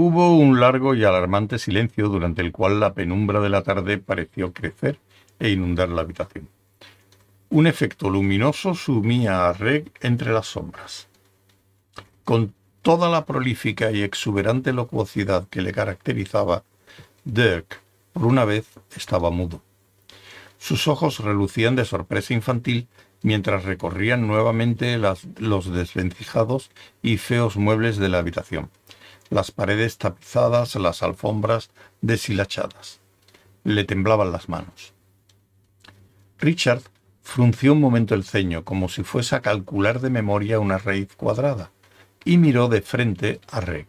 Hubo un largo y alarmante silencio durante el cual la penumbra de la tarde pareció crecer e inundar la habitación. Un efecto luminoso sumía a Reg entre las sombras. Con toda la prolífica y exuberante locuacidad que le caracterizaba, Dirk, por una vez, estaba mudo. Sus ojos relucían de sorpresa infantil mientras recorrían nuevamente los desvencijados y feos muebles de la habitación las paredes tapizadas, las alfombras deshilachadas. Le temblaban las manos. Richard frunció un momento el ceño, como si fuese a calcular de memoria una raíz cuadrada, y miró de frente a Reg.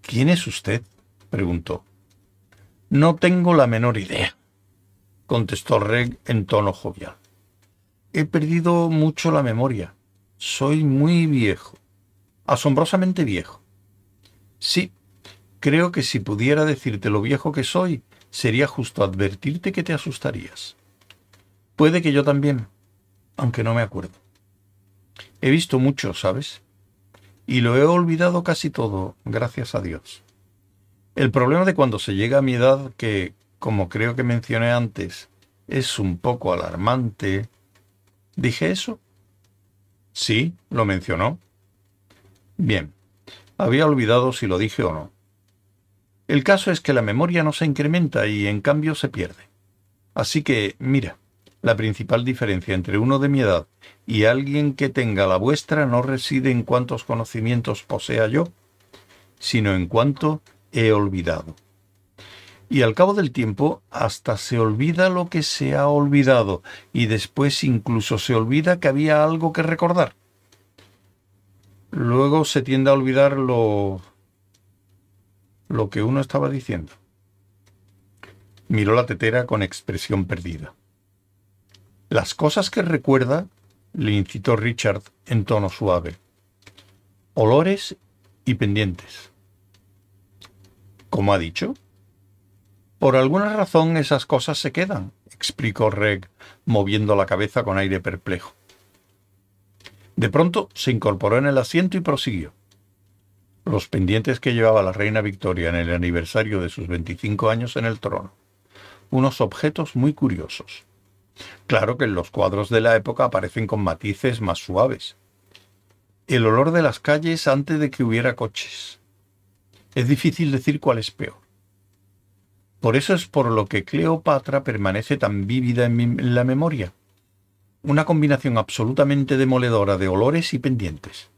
¿Quién es usted? preguntó. No tengo la menor idea, contestó Reg en tono jovial. He perdido mucho la memoria. Soy muy viejo, asombrosamente viejo. Sí, creo que si pudiera decirte lo viejo que soy, sería justo advertirte que te asustarías. Puede que yo también, aunque no me acuerdo. He visto mucho, ¿sabes? Y lo he olvidado casi todo, gracias a Dios. El problema de cuando se llega a mi edad, que, como creo que mencioné antes, es un poco alarmante. ¿Dije eso? Sí, lo mencionó. Bien. Había olvidado si lo dije o no. El caso es que la memoria no se incrementa y en cambio se pierde. Así que, mira, la principal diferencia entre uno de mi edad y alguien que tenga la vuestra no reside en cuántos conocimientos posea yo, sino en cuánto he olvidado. Y al cabo del tiempo hasta se olvida lo que se ha olvidado y después incluso se olvida que había algo que recordar. Luego se tiende a olvidar lo, lo que uno estaba diciendo. Miró la tetera con expresión perdida. Las cosas que recuerda, le incitó Richard en tono suave. Olores y pendientes. ¿Cómo ha dicho? Por alguna razón esas cosas se quedan, explicó Reg, moviendo la cabeza con aire perplejo. De pronto se incorporó en el asiento y prosiguió. Los pendientes que llevaba la reina Victoria en el aniversario de sus 25 años en el trono. Unos objetos muy curiosos. Claro que en los cuadros de la época aparecen con matices más suaves. El olor de las calles antes de que hubiera coches. Es difícil decir cuál es peor. Por eso es por lo que Cleopatra permanece tan vívida en, la memoria una combinación absolutamente demoledora de olores y pendientes.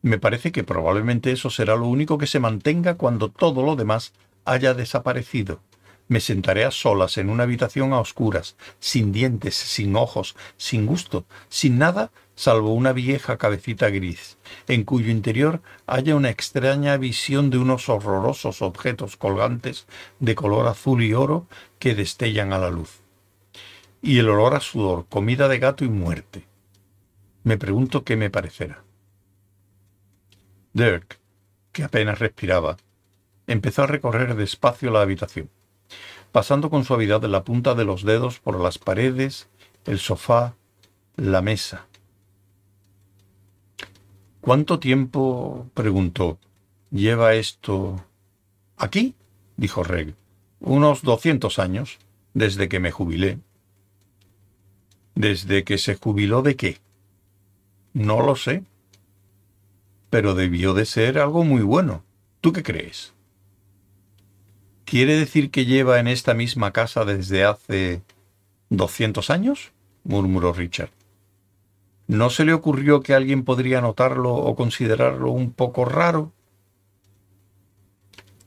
Me parece que probablemente eso será lo único que se mantenga cuando todo lo demás haya desaparecido. Me sentaré a solas en una habitación a oscuras, sin dientes, sin ojos, sin gusto, sin nada salvo una vieja cabecita gris, en cuyo interior haya una extraña visión de unos horrorosos objetos colgantes de color azul y oro que destellan a la luz y el olor a sudor, comida de gato y muerte. Me pregunto qué me parecerá. Dirk, que apenas respiraba, empezó a recorrer despacio la habitación, pasando con suavidad la punta de los dedos por las paredes, el sofá, la mesa. ¿Cuánto tiempo, preguntó, lleva esto aquí? dijo Reg. Unos doscientos años, desde que me jubilé. ¿Desde que se jubiló de qué? No lo sé. Pero debió de ser algo muy bueno. ¿Tú qué crees? ¿Quiere decir que lleva en esta misma casa desde hace doscientos años? murmuró Richard. ¿No se le ocurrió que alguien podría notarlo o considerarlo un poco raro?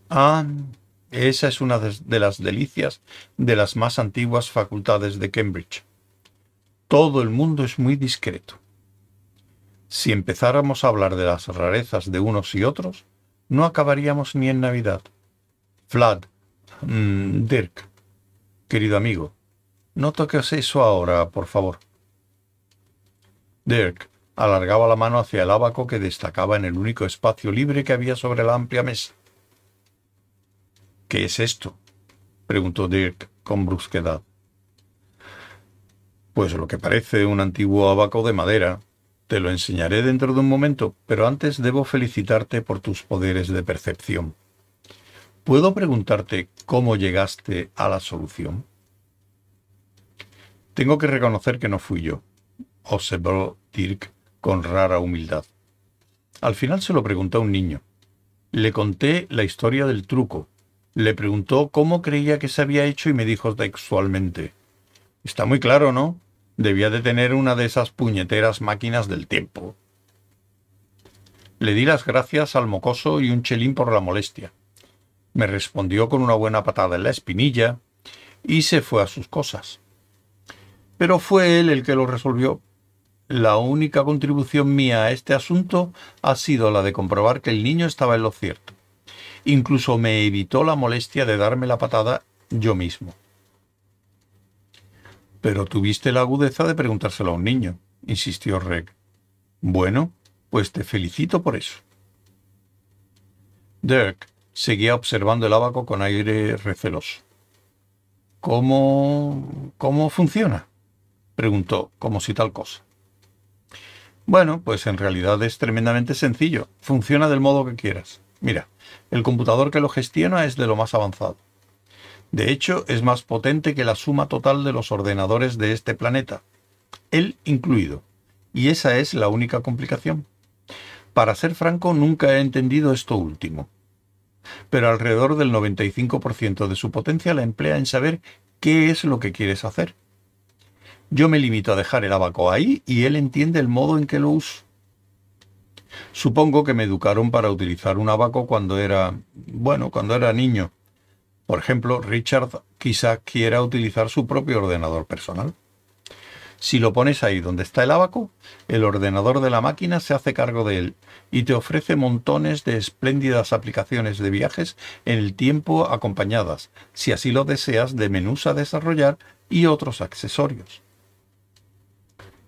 Ah, esa es una de las delicias de las más antiguas facultades de Cambridge todo el mundo es muy discreto. Si empezáramos a hablar de las rarezas de unos y otros, no acabaríamos ni en Navidad. Vlad, mm, Dirk, querido amigo, no toques eso ahora, por favor. Dirk alargaba la mano hacia el abaco que destacaba en el único espacio libre que había sobre la amplia mesa. ¿Qué es esto? preguntó Dirk con brusquedad. Pues lo que parece un antiguo abaco de madera, te lo enseñaré dentro de un momento, pero antes debo felicitarte por tus poderes de percepción. ¿Puedo preguntarte cómo llegaste a la solución? Tengo que reconocer que no fui yo, observó Dirk con rara humildad. Al final se lo preguntó a un niño. Le conté la historia del truco. Le preguntó cómo creía que se había hecho y me dijo textualmente. Está muy claro, ¿no? Debía de tener una de esas puñeteras máquinas del tiempo. Le di las gracias al mocoso y un chelín por la molestia. Me respondió con una buena patada en la espinilla y se fue a sus cosas. Pero fue él el que lo resolvió. La única contribución mía a este asunto ha sido la de comprobar que el niño estaba en lo cierto. Incluso me evitó la molestia de darme la patada yo mismo. Pero tuviste la agudeza de preguntárselo a un niño, insistió Reg. Bueno, pues te felicito por eso. Dirk seguía observando el abaco con aire receloso. ¿Cómo. cómo funciona? preguntó, como si tal cosa. Bueno, pues en realidad es tremendamente sencillo. Funciona del modo que quieras. Mira, el computador que lo gestiona es de lo más avanzado. De hecho, es más potente que la suma total de los ordenadores de este planeta, él incluido. Y esa es la única complicación. Para ser franco, nunca he entendido esto último. Pero alrededor del 95% de su potencia la emplea en saber qué es lo que quieres hacer. Yo me limito a dejar el abaco ahí y él entiende el modo en que lo uso. Supongo que me educaron para utilizar un abaco cuando era, bueno, cuando era niño, por ejemplo, Richard quizá quiera utilizar su propio ordenador personal. Si lo pones ahí donde está el abaco, el ordenador de la máquina se hace cargo de él y te ofrece montones de espléndidas aplicaciones de viajes en el tiempo acompañadas, si así lo deseas, de menús a desarrollar y otros accesorios.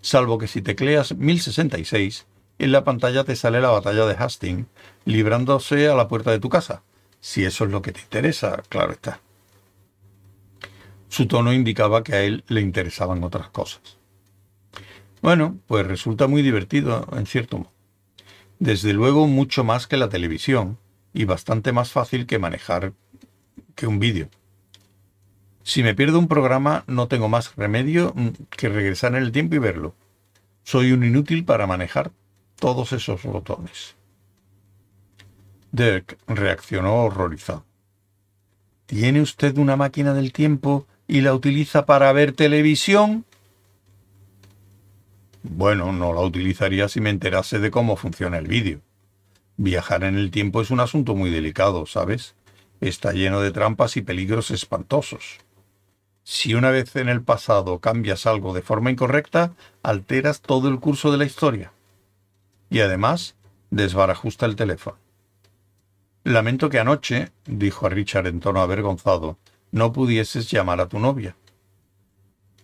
Salvo que si tecleas 1066, en la pantalla te sale la batalla de Hastings, librándose a la puerta de tu casa, si eso es lo que te interesa, claro está. Su tono indicaba que a él le interesaban otras cosas. Bueno, pues resulta muy divertido, en cierto modo. Desde luego mucho más que la televisión y bastante más fácil que manejar que un vídeo. Si me pierdo un programa no tengo más remedio mm, que regresar en el tiempo y verlo. Soy un inútil para manejar todos esos botones. Dirk reaccionó horrorizado. ¿Tiene usted una máquina del tiempo y la utiliza para ver televisión? Bueno, no la utilizaría si me enterase de cómo funciona el vídeo. Viajar en el tiempo es un asunto muy delicado, ¿sabes? Está lleno de trampas y peligros espantosos. Si una vez en el pasado cambias algo de forma incorrecta, alteras todo el curso de la historia. Y además, desbarajusta el teléfono. Lamento que anoche, dijo a Richard en tono avergonzado, no pudieses llamar a tu novia.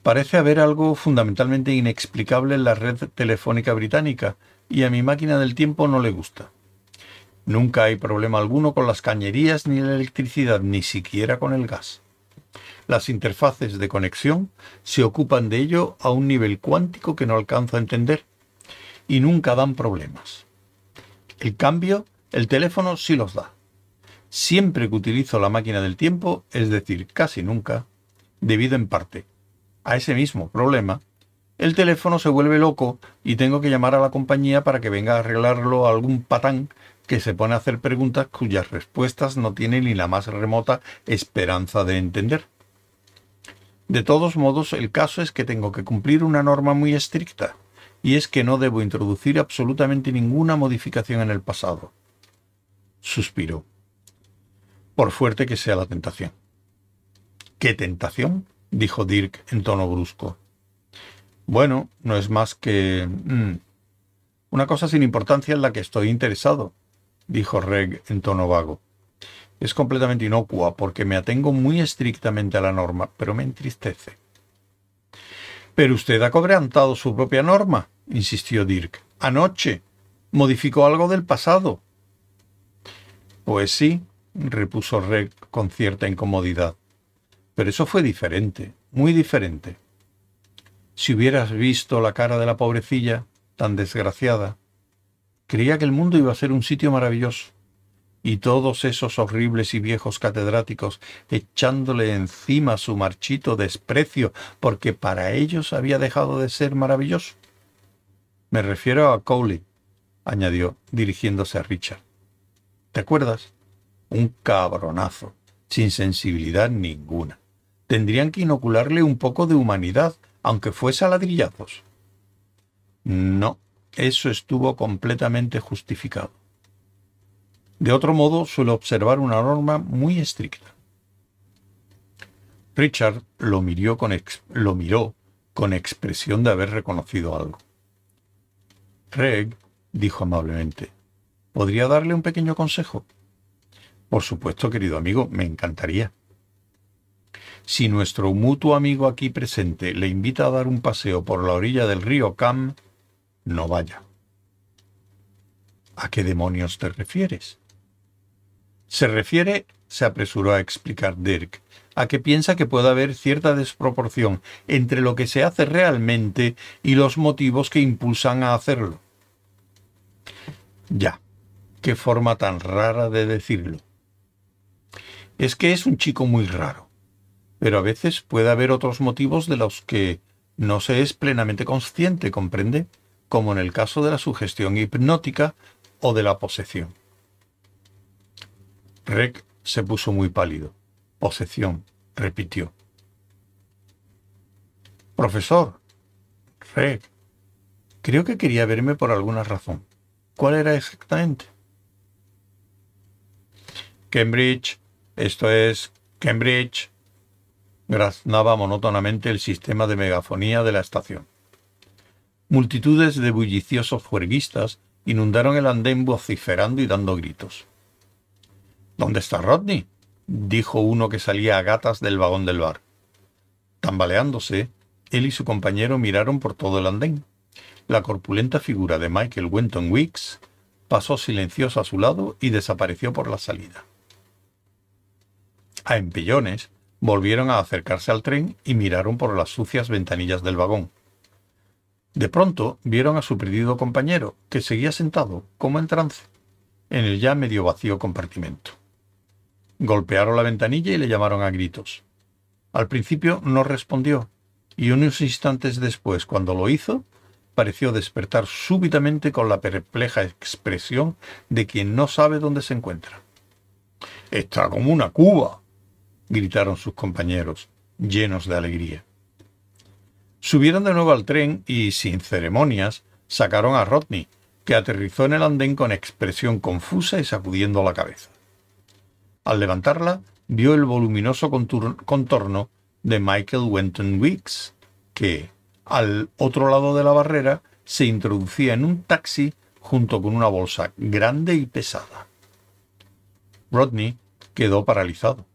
Parece haber algo fundamentalmente inexplicable en la red telefónica británica, y a mi máquina del tiempo no le gusta. Nunca hay problema alguno con las cañerías ni la electricidad, ni siquiera con el gas. Las interfaces de conexión se ocupan de ello a un nivel cuántico que no alcanzo a entender, y nunca dan problemas. El cambio el teléfono sí los da. Siempre que utilizo la máquina del tiempo, es decir, casi nunca, debido en parte a ese mismo problema, el teléfono se vuelve loco y tengo que llamar a la compañía para que venga a arreglarlo algún patán que se pone a hacer preguntas cuyas respuestas no tiene ni la más remota esperanza de entender. De todos modos, el caso es que tengo que cumplir una norma muy estricta, y es que no debo introducir absolutamente ninguna modificación en el pasado suspiró, por fuerte que sea la tentación. ¿Qué tentación? dijo Dirk en tono brusco. Bueno, no es más que... Mm, una cosa sin importancia en la que estoy interesado, dijo Reg en tono vago. Es completamente inocua porque me atengo muy estrictamente a la norma, pero me entristece. Pero usted ha cobrantado su propia norma, insistió Dirk. Anoche. Modificó algo del pasado. Pues sí, repuso Reg con cierta incomodidad. Pero eso fue diferente, muy diferente. Si hubieras visto la cara de la pobrecilla, tan desgraciada. Creía que el mundo iba a ser un sitio maravilloso. Y todos esos horribles y viejos catedráticos echándole encima su marchito desprecio porque para ellos había dejado de ser maravilloso. Me refiero a Cowley, añadió, dirigiéndose a Richard. ¿Te acuerdas? Un cabronazo, sin sensibilidad ninguna. Tendrían que inocularle un poco de humanidad, aunque fuese a ladrillazos. No, eso estuvo completamente justificado. De otro modo, suelo observar una norma muy estricta. Richard lo miró con, lo miró con expresión de haber reconocido algo. Reg dijo amablemente, ¿podría darle un pequeño consejo? Por supuesto, querido amigo, me encantaría. Si nuestro mutuo amigo aquí presente le invita a dar un paseo por la orilla del río Cam, no vaya. ¿A qué demonios te refieres? Se refiere, se apresuró a explicar Dirk, a que piensa que puede haber cierta desproporción entre lo que se hace realmente y los motivos que impulsan a hacerlo. Ya, qué forma tan rara de decirlo. Es que es un chico muy raro, pero a veces puede haber otros motivos de los que no se es plenamente consciente, comprende, como en el caso de la sugestión hipnótica o de la posesión. Rec se puso muy pálido. Posesión, repitió. Profesor, Rec, creo que quería verme por alguna razón. ¿Cuál era exactamente? Cambridge, esto es Cambridge, graznaba monótonamente el sistema de megafonía de la estación. Multitudes de bulliciosos juerguistas inundaron el andén vociferando y dando gritos. ¿Dónde está Rodney? dijo uno que salía a gatas del vagón del bar. Tambaleándose, él y su compañero miraron por todo el andén. La corpulenta figura de Michael Wenton Weeks pasó silencioso a su lado y desapareció por la salida. A empellones volvieron a acercarse al tren y miraron por las sucias ventanillas del vagón. De pronto vieron a su perdido compañero, que seguía sentado, como en trance, en el ya medio vacío compartimento. Golpearon la ventanilla y le llamaron a gritos. Al principio no respondió, y unos instantes después, cuando lo hizo, pareció despertar súbitamente con la perpleja expresión de quien no sabe dónde se encuentra. Está como una cuba, gritaron sus compañeros, llenos de alegría. Subieron de nuevo al tren y, sin ceremonias, sacaron a Rodney, que aterrizó en el andén con expresión confusa y sacudiendo la cabeza. Al levantarla, vio el voluminoso contorno de Michael Wenton Weeks, que, al otro lado de la barrera, se introducía en un taxi junto con una bolsa grande y pesada. Rodney quedó paralizado.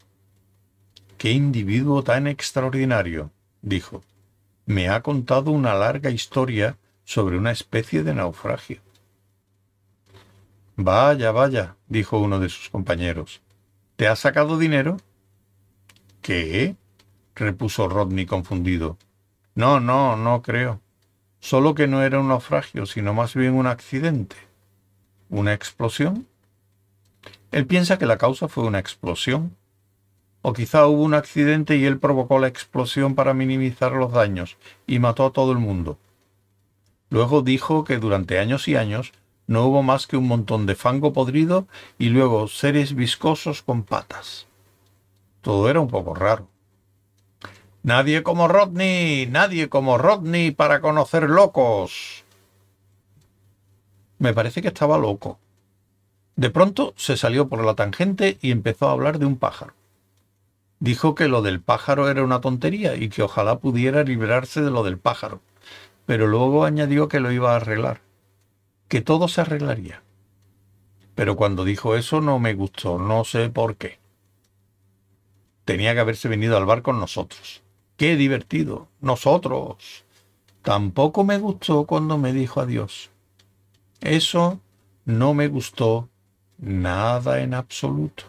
¡Qué individuo tan extraordinario! dijo. Me ha contado una larga historia sobre una especie de naufragio. Vaya, vaya, dijo uno de sus compañeros. ¿Te ha sacado dinero? ¿Qué? repuso Rodney confundido. No, no, no creo. Solo que no era un naufragio, sino más bien un accidente. ¿Una explosión? Él piensa que la causa fue una explosión. O quizá hubo un accidente y él provocó la explosión para minimizar los daños y mató a todo el mundo. Luego dijo que durante años y años no hubo más que un montón de fango podrido y luego seres viscosos con patas. Todo era un poco raro. Nadie como Rodney, nadie como Rodney para conocer locos. Me parece que estaba loco. De pronto se salió por la tangente y empezó a hablar de un pájaro. Dijo que lo del pájaro era una tontería y que ojalá pudiera librarse de lo del pájaro, pero luego añadió que lo iba a arreglar que todo se arreglaría. Pero cuando dijo eso no me gustó, no sé por qué. Tenía que haberse venido al bar con nosotros. ¡Qué divertido! ¡Nosotros! Tampoco me gustó cuando me dijo adiós. Eso no me gustó nada en absoluto.